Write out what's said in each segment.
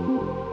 Cause you're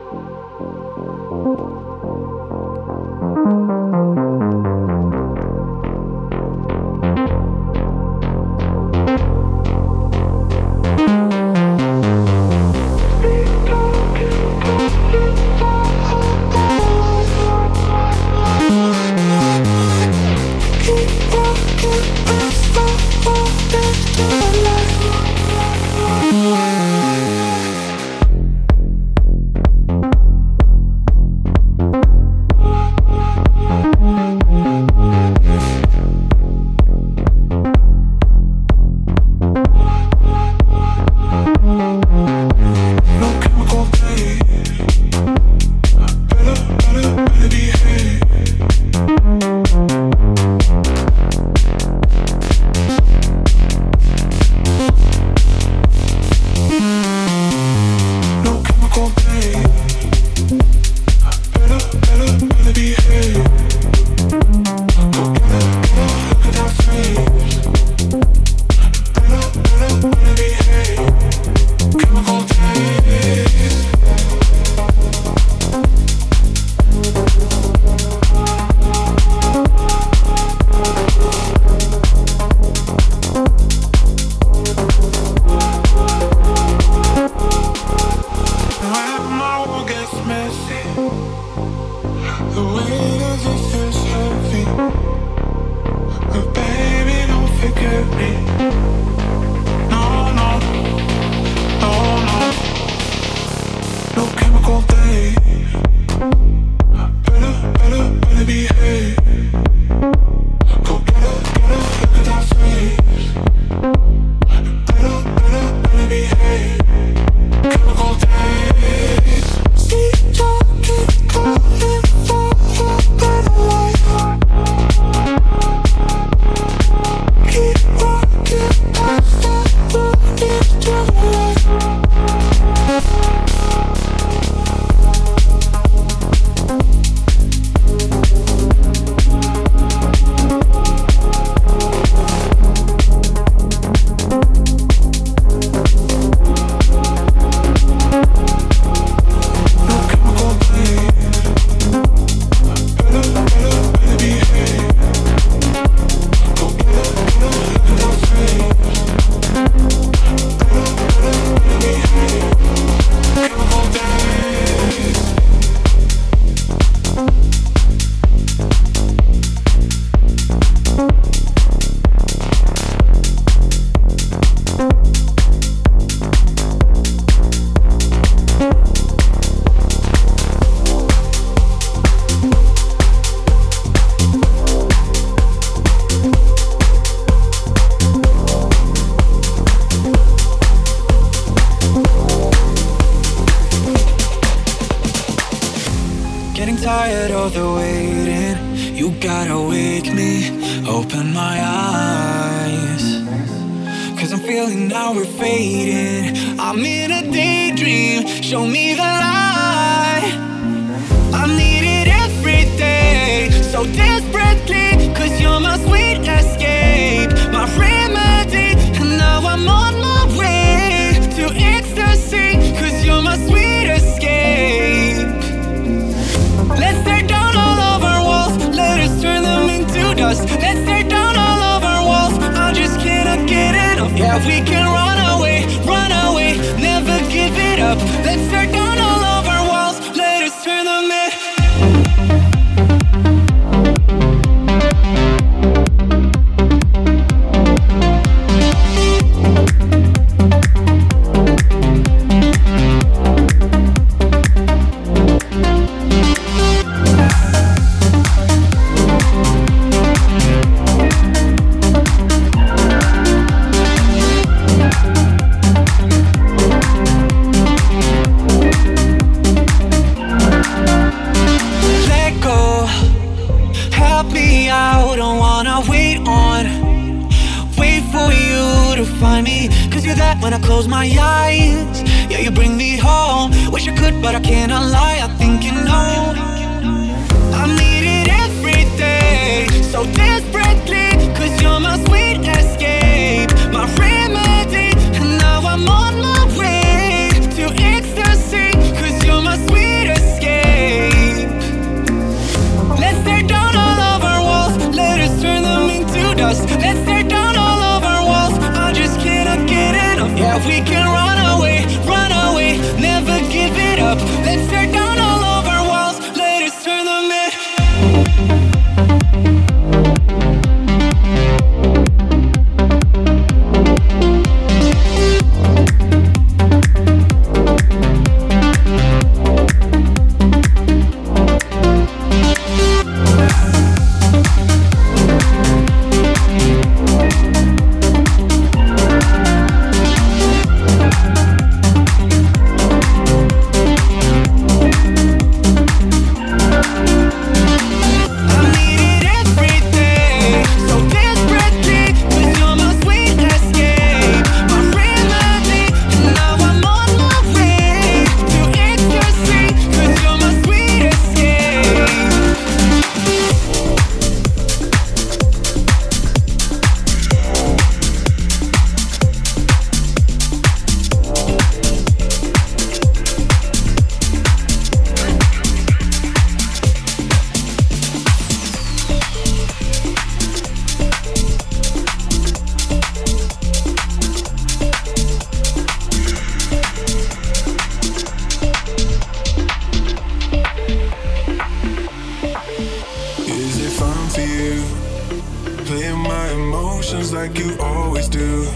like you always do,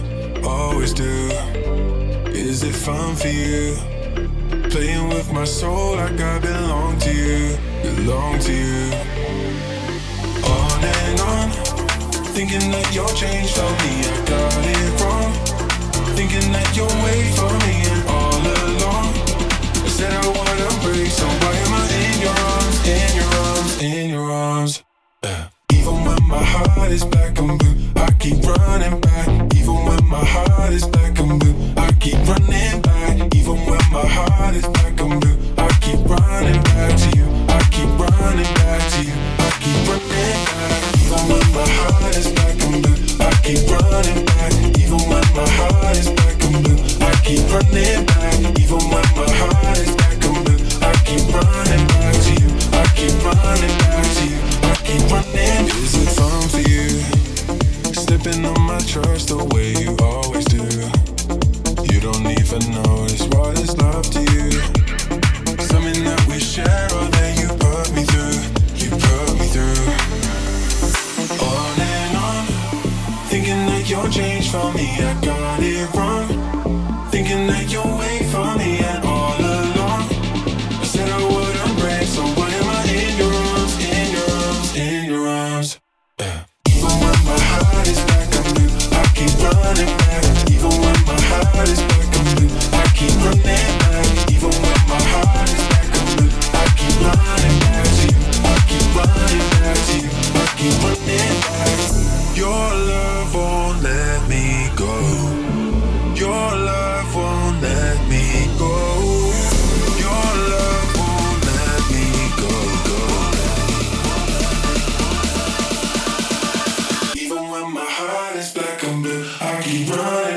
always do. Is it fun for you? Playing with my soul like I belong to you, belong to you. On and on, thinking that your change for me, I got it wrong. Thinking that your way for me and all along. I said I wanna break, so why am I in your arms, in your arms, in your arms? Uh. Even when my heart is black, I'm keep running.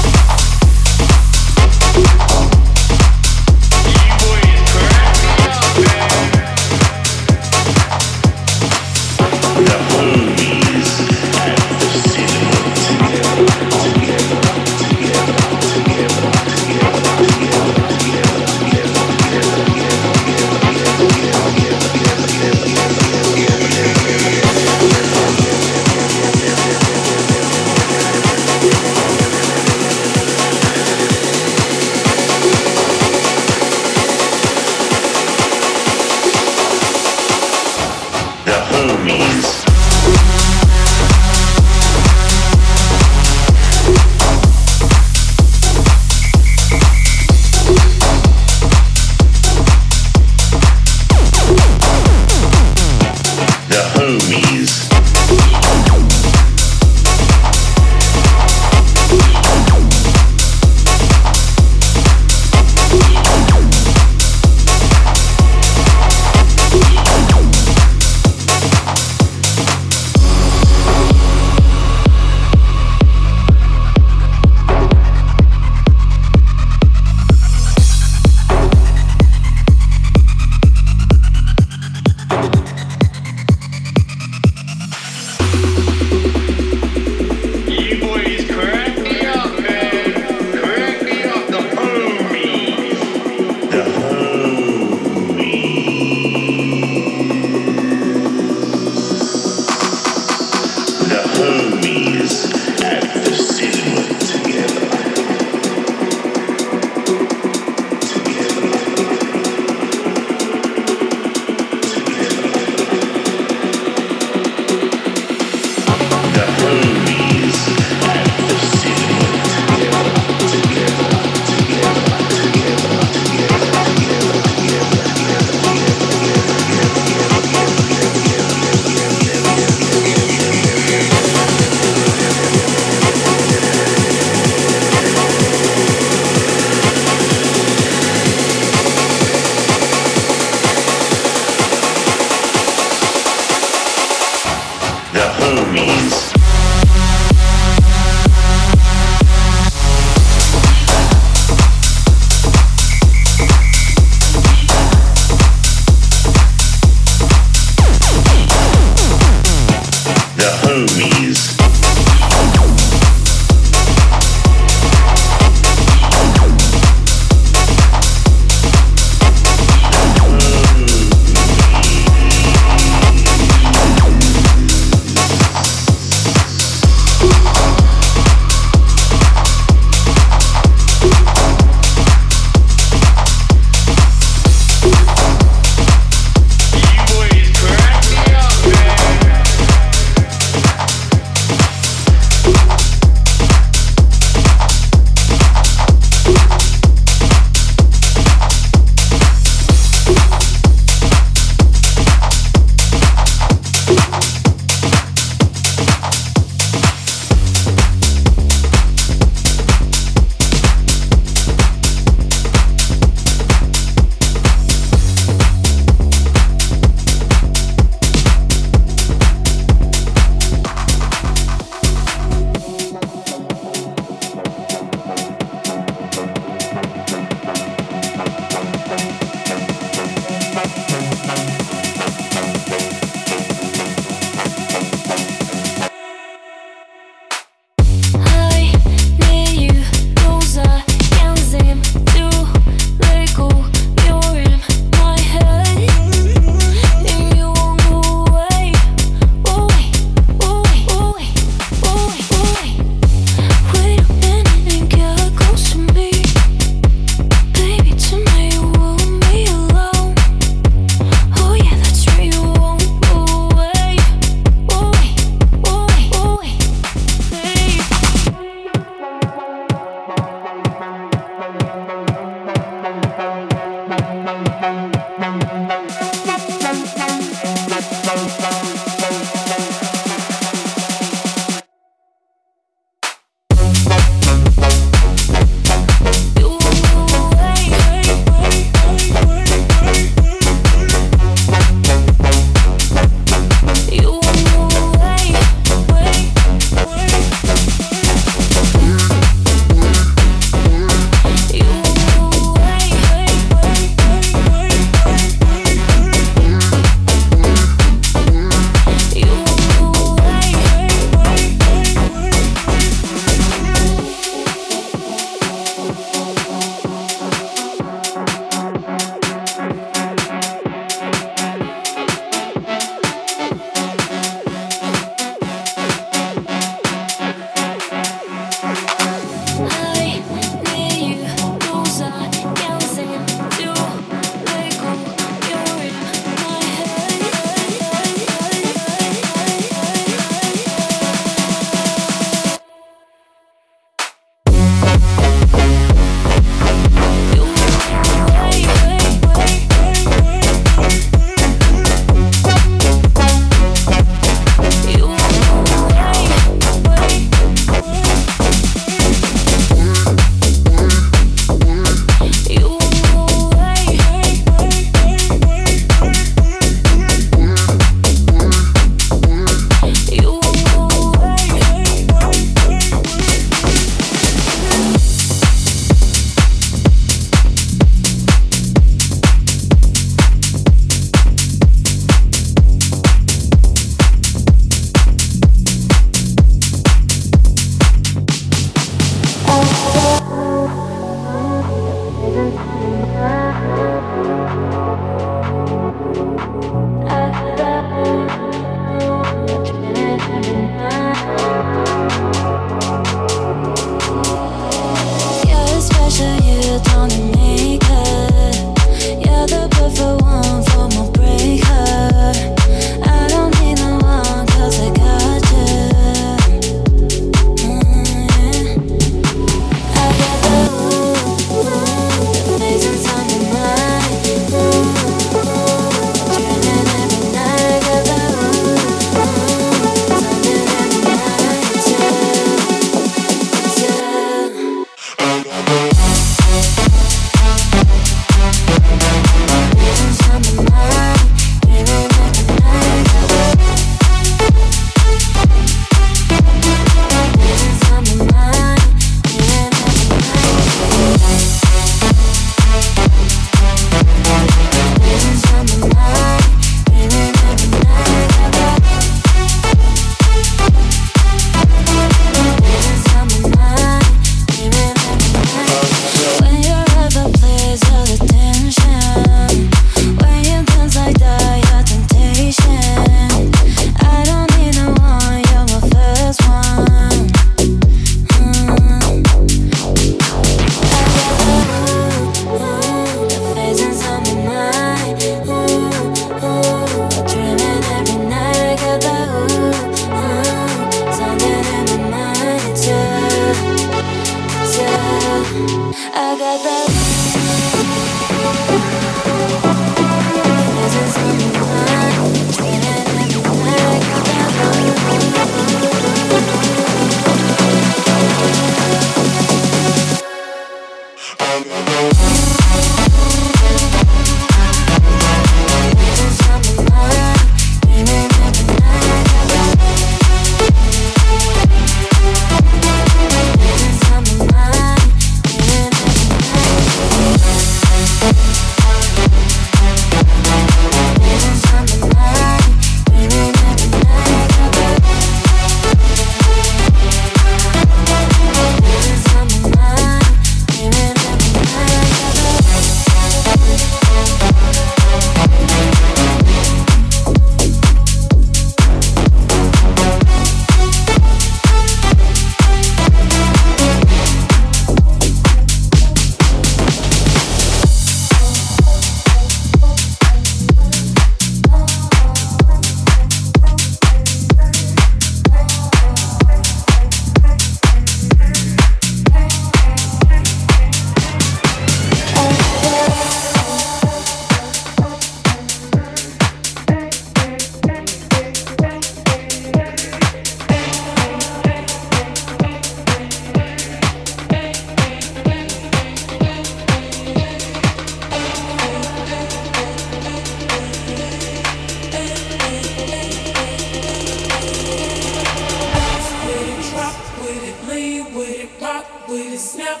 with a snap.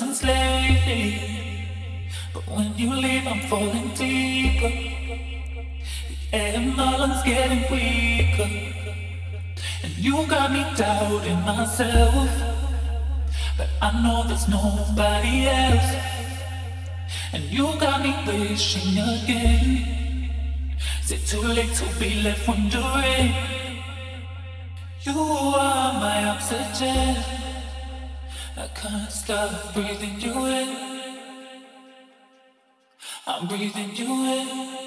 lessons lately, but when you leave, I'm falling deeper. And nothing's getting weaker, and you got me doubting myself. But I know there's nobody else, and you got me wishing again. Is it too late to be left wondering? You are my oxygen. I can't stop breathing you in. I'm breathing you in.